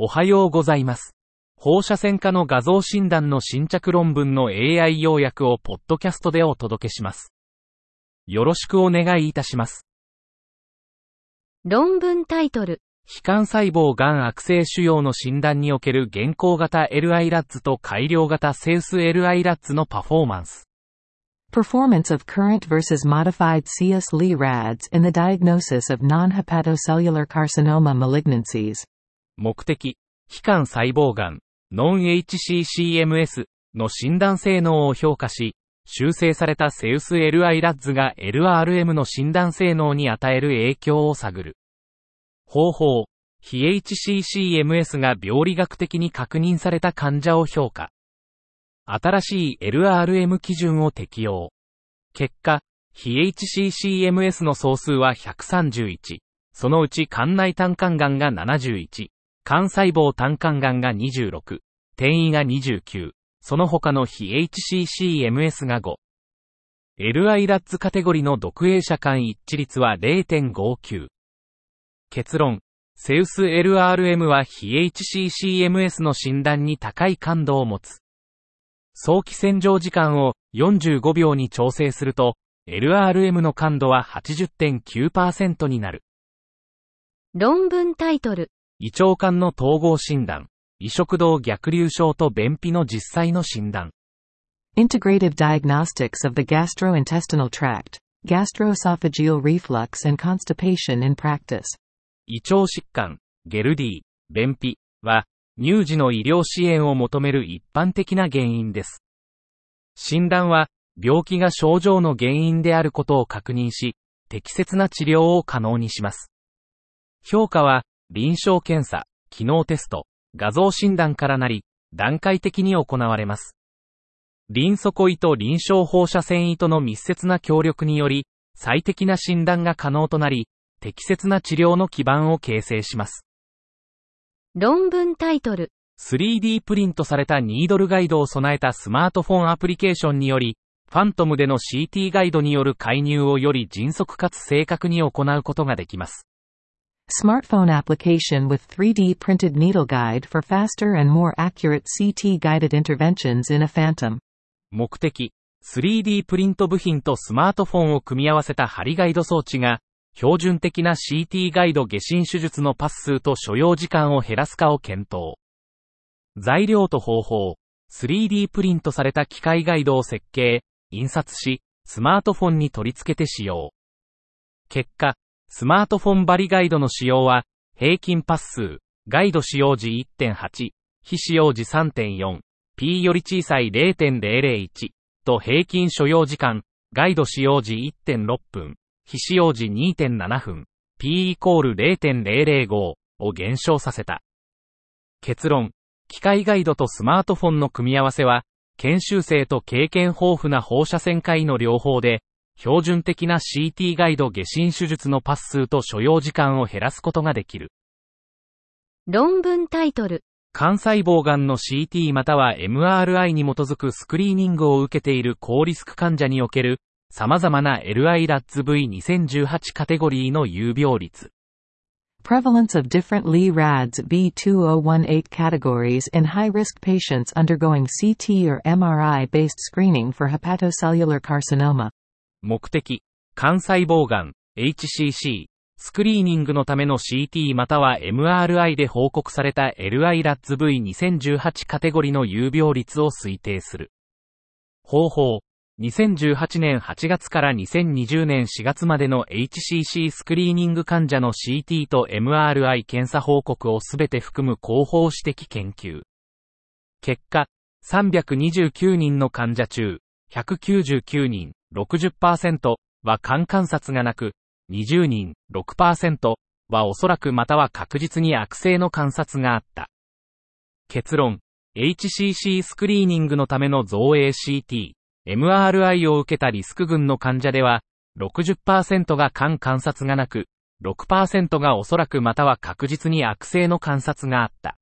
おはようございます。放射線科の画像診断の新着論文の AI 要約をポッドキャストでお届けします。よろしくお願いいたします。論文タイトル、非幹細胞がん悪性腫瘍の診断における現行型 LI ラッツと改良型セウス LI ラッツのパフォーマンス。Performance of current versus modified CS Lee RADS in the diagnosis of non-hepatocellular carcinoma malignancies. 目的、非幹細胞がん、non-HCCMS の診断性能を評価し、修正されたセウス LI ラッズが LRM の診断性能に与える影響を探る。方法、非 HCCMS が病理学的に確認された患者を評価。新しい LRM 基準を適用。結果、非 HCCMS の総数は131。そのうち肝内胆管がんが71。肝細胞胆管がんが26。転移が29。その他の非 HCCMS が5。LI ラッツカテゴリの独影者間一致率は0.59。結論。セウス LRM は非 HCCMS の診断に高い感度を持つ。早期洗浄時間を45秒に調整すると、LRM の感度は80.9%になる。論文タイトル、胃腸管の統合診断。胃食道逆流症と便秘の実際の診断。Integrative diagnostics of the gastrointestinal tract, gastroesophageal reflux and constipation in practice. 胃腸疾患、ゲルディ、便秘は、乳児の医療支援を求める一般的な原因です。診断は、病気が症状の原因であることを確認し、適切な治療を可能にします。評価は、臨床検査、機能テスト、画像診断からなり、段階的に行われます。臨底胃と臨床放射線胃との密接な協力により、最適な診断が可能となり、適切な治療の基盤を形成します。論文タイトル、3D プリントされたニードルガイドを備えたスマートフォンアプリケーションにより、ファントムでの CT ガイドによる介入をより迅速かつ正確に行うことができます。Smartphone application with 3D printed needle guide for faster and more accurate CT guided interventions in a phantom. 目的、3D プリント部品とスマートフォンを組み合わせた針ガイド装置が、標準的な CT ガイド下診手術のパス数と所要時間を減らすかを検討。材料と方法、3D プリントされた機械ガイドを設計、印刷し、スマートフォンに取り付けて使用。結果、スマートフォンバリガイドの使用は、平均パス数、ガイド使用時1.8、非使用時3.4、P より小さい0.001と平均所要時間、ガイド使用時1.6分、非使用時2.7分、P イコール0.005を減少させた。結論、機械ガイドとスマートフォンの組み合わせは、研修生と経験豊富な放射線科医の両方で、標準的な CT ガイド下診手術のパス数と所要時間を減らすことができる。論文タイトル、肝細胞がんの CT または MRI に基づくスクリーニングを受けている高リスク患者における様々な LI ラッツ V2018 カテゴリーの有病率。Prevalence of different Lee RADS B2018 categories in high risk patients undergoing CT or MRI based screening for hepatocellular carcinoma. 目的、肝細胞がん、HCC、スクリーニングのための CT または MRI で報告された LI ラッツ V2018 カテゴリの有病率を推定する。方法、2018年8月から2020年4月までの HCC スクリーニング患者の CT と MRI 検査報告をすべて含む広報指摘研究。結果、329人の患者中、199人、60%は肝観察がなく、20人、6%はおそらくまたは確実に悪性の観察があった。結論、HCC スクリーニングのための造影 CT、MRI を受けたリスク群の患者では、60%が肝観察がなく、6%がおそらくまたは確実に悪性の観察があった。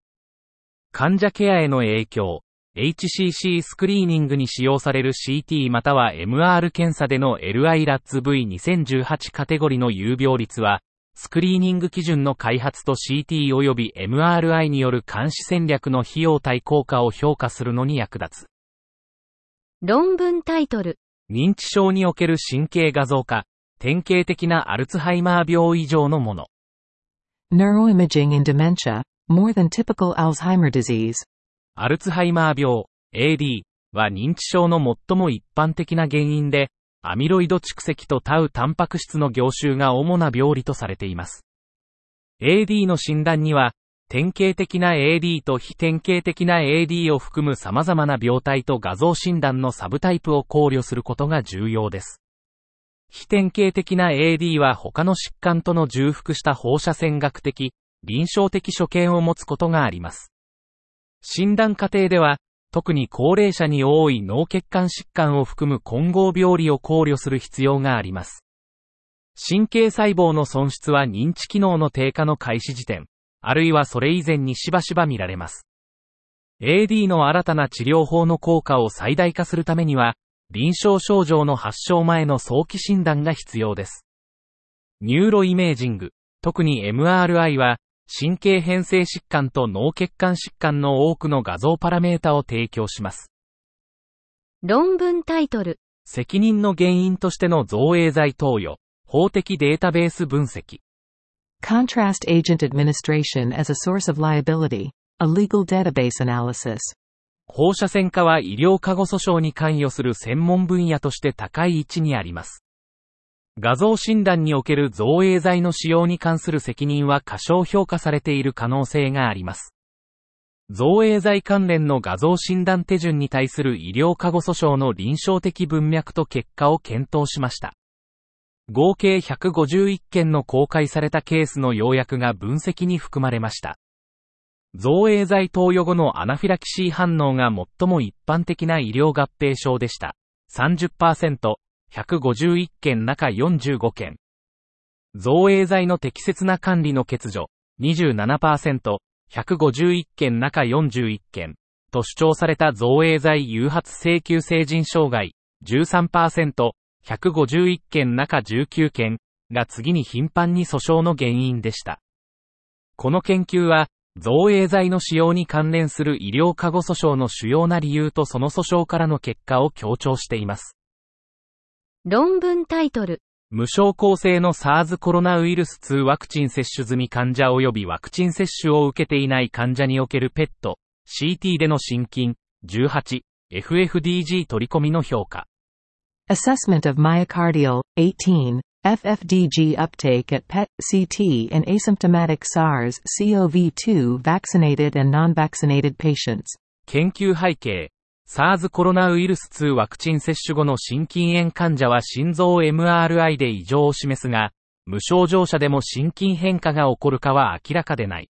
患者ケアへの影響、HCC スクリーニングに使用される CT または MR 検査での LI ラッツ V2018 カテゴリの有病率は、スクリーニング基準の開発と CT 及び MRI による監視戦略の費用対効果を評価するのに役立つ。論文タイトル。認知症における神経画像化、典型的なアルツハイマー病以上のもの。Neuroimaging in dementia, more than typical Alzheimer disease. アルツハイマー病、AD は認知症の最も一般的な原因で、アミロイド蓄積とタウタンパク質の凝集が主な病理とされています。AD の診断には、典型的な AD と非典型的な AD を含む様々な病態と画像診断のサブタイプを考慮することが重要です。非典型的な AD は他の疾患との重複した放射線学的、臨床的所見を持つことがあります。診断過程では、特に高齢者に多い脳血管疾患を含む混合病理を考慮する必要があります。神経細胞の損失は認知機能の低下の開始時点、あるいはそれ以前にしばしば見られます。AD の新たな治療法の効果を最大化するためには、臨床症状の発症前の早期診断が必要です。ニューロイメージング、特に MRI は、神経変性疾患と脳血管疾患の多くの画像パラメータを提供します。論文タイトル。責任の原因としての造影剤投与、法的データベース分析。Contrast agent administration as a source of liability, a legal database analysis. 放射線科は医療過護訴訟に関与する専門分野として高い位置にあります。画像診断における造影剤の使用に関する責任は過小評価されている可能性があります。造影剤関連の画像診断手順に対する医療過護訴訟の臨床的文脈と結果を検討しました。合計151件の公開されたケースの要約が分析に含まれました。造影剤投与後のアナフィラキシー反応が最も一般的な医療合併症でした。30%、151件中45件。造影剤の適切な管理の欠如、27%、151件中41件。と主張された造影剤誘発請求成人障害、13%、151件中19件が次に頻繁に訴訟の原因でした。この研究は、造影剤の使用に関連する医療過護訴訟の主要な理由とその訴訟からの結果を強調しています。論文タイトル。無症候性の SARS コロナウイルス2ワクチン接種済み患者及びワクチン接種を受けていない患者における PET、CT での心筋、18、FFDG 取り込みの評価。Assessment of myocardial, 18, FFDG uptake at PET, CT in asymptomatic SARS-CoV-2 vaccinated and non-vaccinated patients. 研究背景、SARS コロナウイルス2ワクチン接種後の心筋炎患者は心臓 MRI で異常を示すが、無症状者でも心筋変化が起こるかは明らかでない。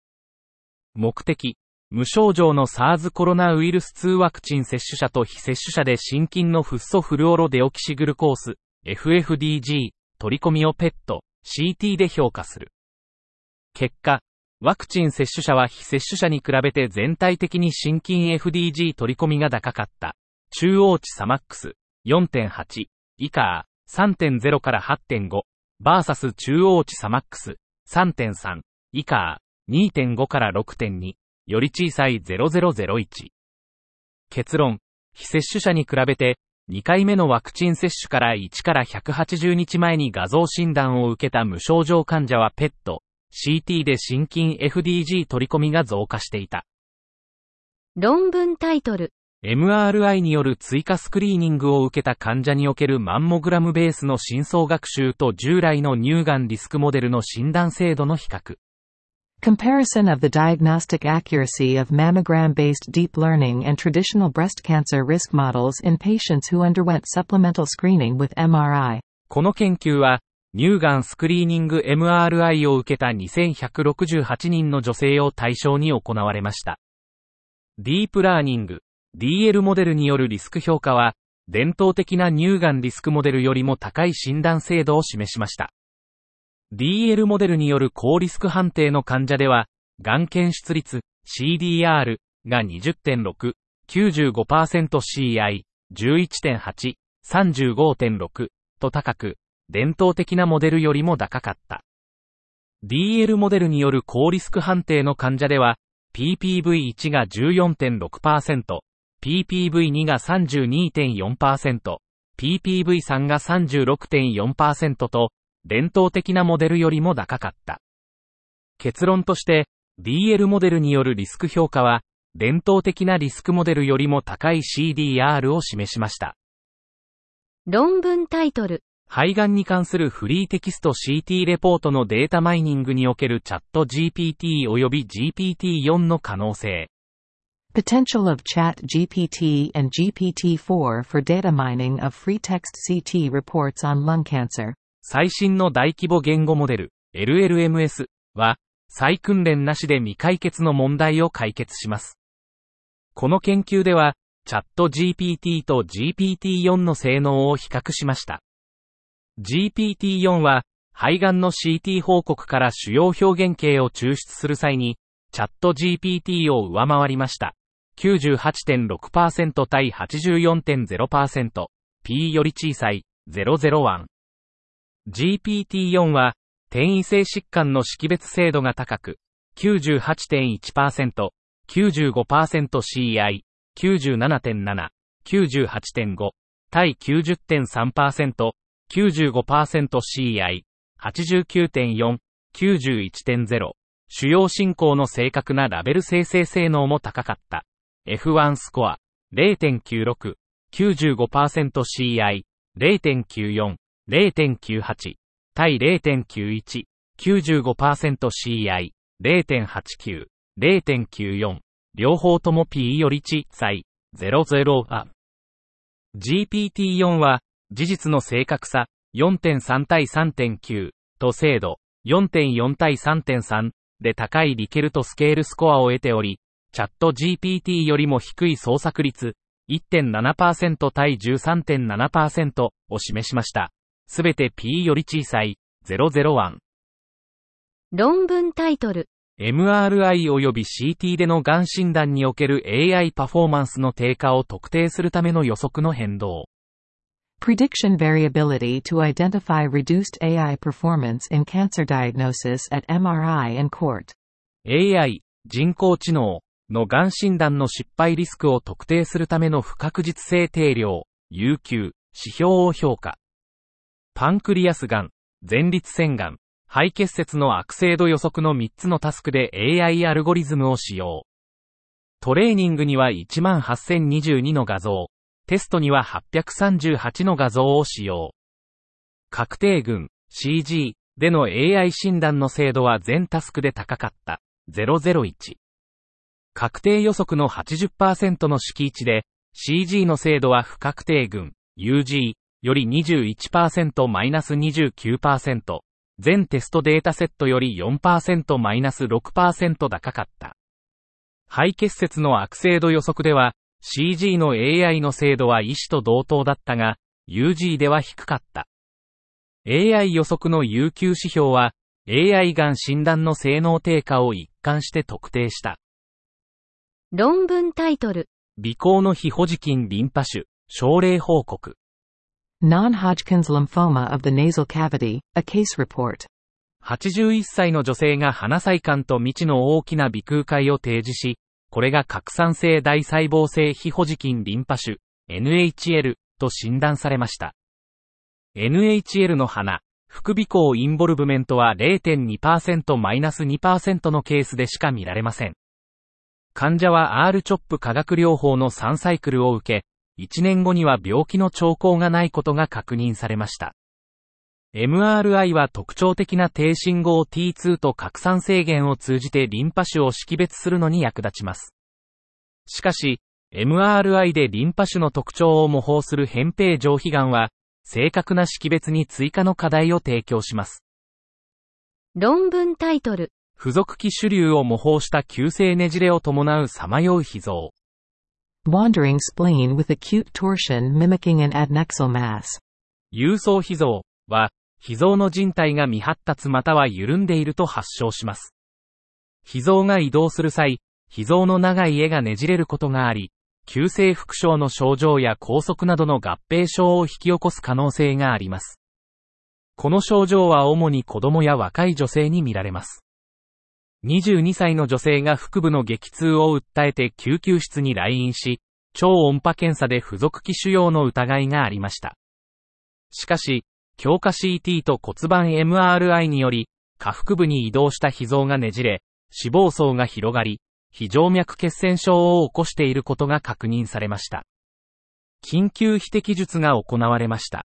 目的、無症状の SARS コロナウイルス2ワクチン接種者と非接種者で心筋のフッ素フルオロデオキシグルコース、FFDG、取り込みを PET、CT で評価する。結果、ワクチン接種者は非接種者に比べて全体的に心筋 FDG 取り込みが高かった。中央値サマックス4.8以下3.0から8.5バーサス中央値サマックス3.3以下2.5から6.2より小さい0001結論。非接種者に比べて2回目のワクチン接種から1から180日前に画像診断を受けた無症状患者は PET、CT で心筋 FDG 取り込みが増加していた。論文タイトル。MRI による追加スクリーニングを受けた患者におけるマンモグラムベースの深層学習と従来の乳がんリスクモデルの診断精度の比較。Comparison of the diagnostic accuracy of mammogram-based deep learning and traditional breast cancer risk models in patients who underwent supplemental screening with MRI. この研究は、乳がんスクリーニング MRI を受けた2168人の女性を対象に行われました。ディープラーニング、DL モデルによるリスク評価は、伝統的な乳がんリスクモデルよりも高い診断精度を示しました。DL モデルによる高リスク判定の患者では、がん検出率 CDR が20.6、95%CI、11.8、35.6と高く、伝統的なモデルよりも高かった。DL モデルによる高リスク判定の患者では、PPV1 が14.6%、PPV2 が32.4%、PPV3 が36.4%と、伝統的なモデルよりも高かった。結論として、DL モデルによるリスク評価は、伝統的なリスクモデルよりも高い CDR を示しました。論文タイトル。肺がんに関するフリーテキスト CT レポートのデータマイニングにおけるチャット GPT 及び GPT-4 の可能性。Potential of Chat GPT and GPT-4 for data mining of free text CT reports on lung cancer. 最新の大規模言語モデル、LLMS は、再訓練なしで未解決の問題を解決します。この研究では、チャット GPT と GPT-4 の性能を比較しました。GPT-4 は、肺がんの CT 報告から主要表現形を抽出する際に、チャット GPT を上回りました。98.6%対84.0%、P より小さい、001。GPT-4 は、転移性疾患の識別精度が高く、98.1%、95%CI、97.7、98.5、対90.3%、95%CI、89.4、91.0、主要進行の正確なラベル生成性能も高かった。F1 スコア、0.96、95%CI、0.94、0.98、対0.91、95%CI、0.89、0.94、両方とも P より小さい、00あ。GPT-4 は、事実の正確さ、4.3対3.9と精度、4.4対3.3で高いリケルトスケールスコアを得ており、チャット GPT よりも低い創作率、1.7%対13.7%を示しました。すべて P より小さい、001。論文タイトル。MRI 及び CT でのがん診断における AI パフォーマンスの低下を特定するための予測の変動。Prediction variability to identify reduced AI performance in cancer diagnosis at MRI and court. AI、人工知能、のがん診断の失敗リスクを特定するための不確実性定量、有給、指標を評価。パンクリアスがん、前立腺がん、肺結節の悪性度予測の3つのタスクで AI アルゴリズムを使用。トレーニングには18022の画像、テストには838の画像を使用。確定群、CG での AI 診断の精度は全タスクで高かった。001。確定予測の80%の敷地で、CG の精度は不確定群、UG より 21%-29%、全テストデータセットより 4%-6% 高かった。肺結節の悪性度予測では、CG の AI の精度は医師と同等だったが、UG では低かった。AI 予測の有給指標は、AI がん診断の性能低下を一貫して特定した。論文タイトル。微光の非保持筋リンパ腫、症例報告。Non-Hodgkin's lymphoma of the nasal cavity, a case report. 81歳の女性が鼻細管と未知の大きな鼻腔塊を提示し、これが拡散性大細胞性非保持筋リンパ腫、NHL と診断されました。NHL の鼻、副鼻孔インボルブメントは 0.2%-2% のケースでしか見られません。患者は R チョップ化学療法の3サイクルを受け、1年後には病気の兆候がないことが確認されました。MRI は特徴的な低信号 T2 と拡散制限を通じてリンパ腫を識別するのに役立ちます。しかし、MRI でリンパ腫の特徴を模倣する扁平上皮癌は、正確な識別に追加の課題を提供します。論文タイトル付属機主流を模倣した急性ねじれを伴うさまよう脾臓。Wandering spleen with acute torsion mimicking an adnexal mass. 郵送脾臓は、脾臓の人体が未発達または緩んでいると発症します。脾臓が移動する際、脾臓の長い絵がねじれることがあり、急性腹症の症状や拘束などの合併症を引き起こす可能性があります。この症状は主に子供や若い女性に見られます。22歳の女性が腹部の激痛を訴えて救急室に来院し、超音波検査で付属器腫瘍の疑いがありました。しかし、強化 CT と骨盤 MRI により、下腹部に移動した脾臓がねじれ、脂肪層が広がり、非静脈血栓症を起こしていることが確認されました。緊急非摘術が行われました。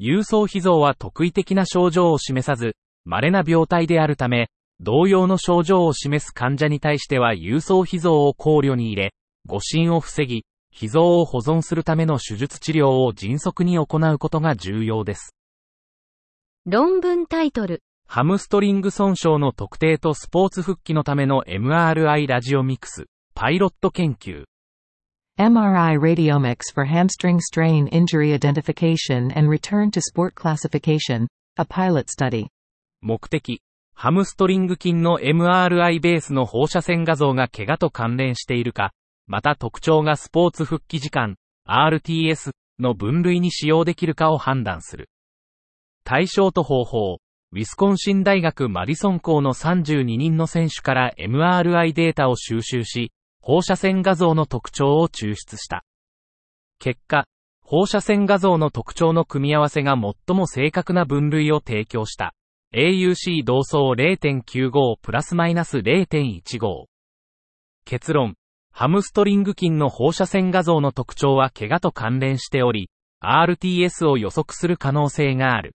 郵送脾臓は特異的な症状を示さず、稀な病態であるため、同様の症状を示す患者に対しては郵送脾臓を考慮に入れ、誤診を防ぎ、脾臓を保存するための手術治療を迅速に行うことが重要です。論文タイトルハムストリング損傷の特定とスポーツ復帰のための MRI ラジオミクス、パイロット研究。MRI radiomics for hamstring strain injury identification and return to sport classification, a pilot study. 目的、ハムストリング筋の MRI ベースの放射線画像が怪我と関連しているか、また特徴がスポーツ復帰時間、RTS の分類に使用できるかを判断する。対象と方法、ウィスコンシン大学マディソン校の32人の選手から MRI データを収集し、放射線画像の特徴を抽出した。結果、放射線画像の特徴の組み合わせが最も正確な分類を提供した。AUC 同層0.95プラスマイナス0.15。結論。ハムストリング筋の放射線画像の特徴は怪我と関連しており、RTS を予測する可能性がある。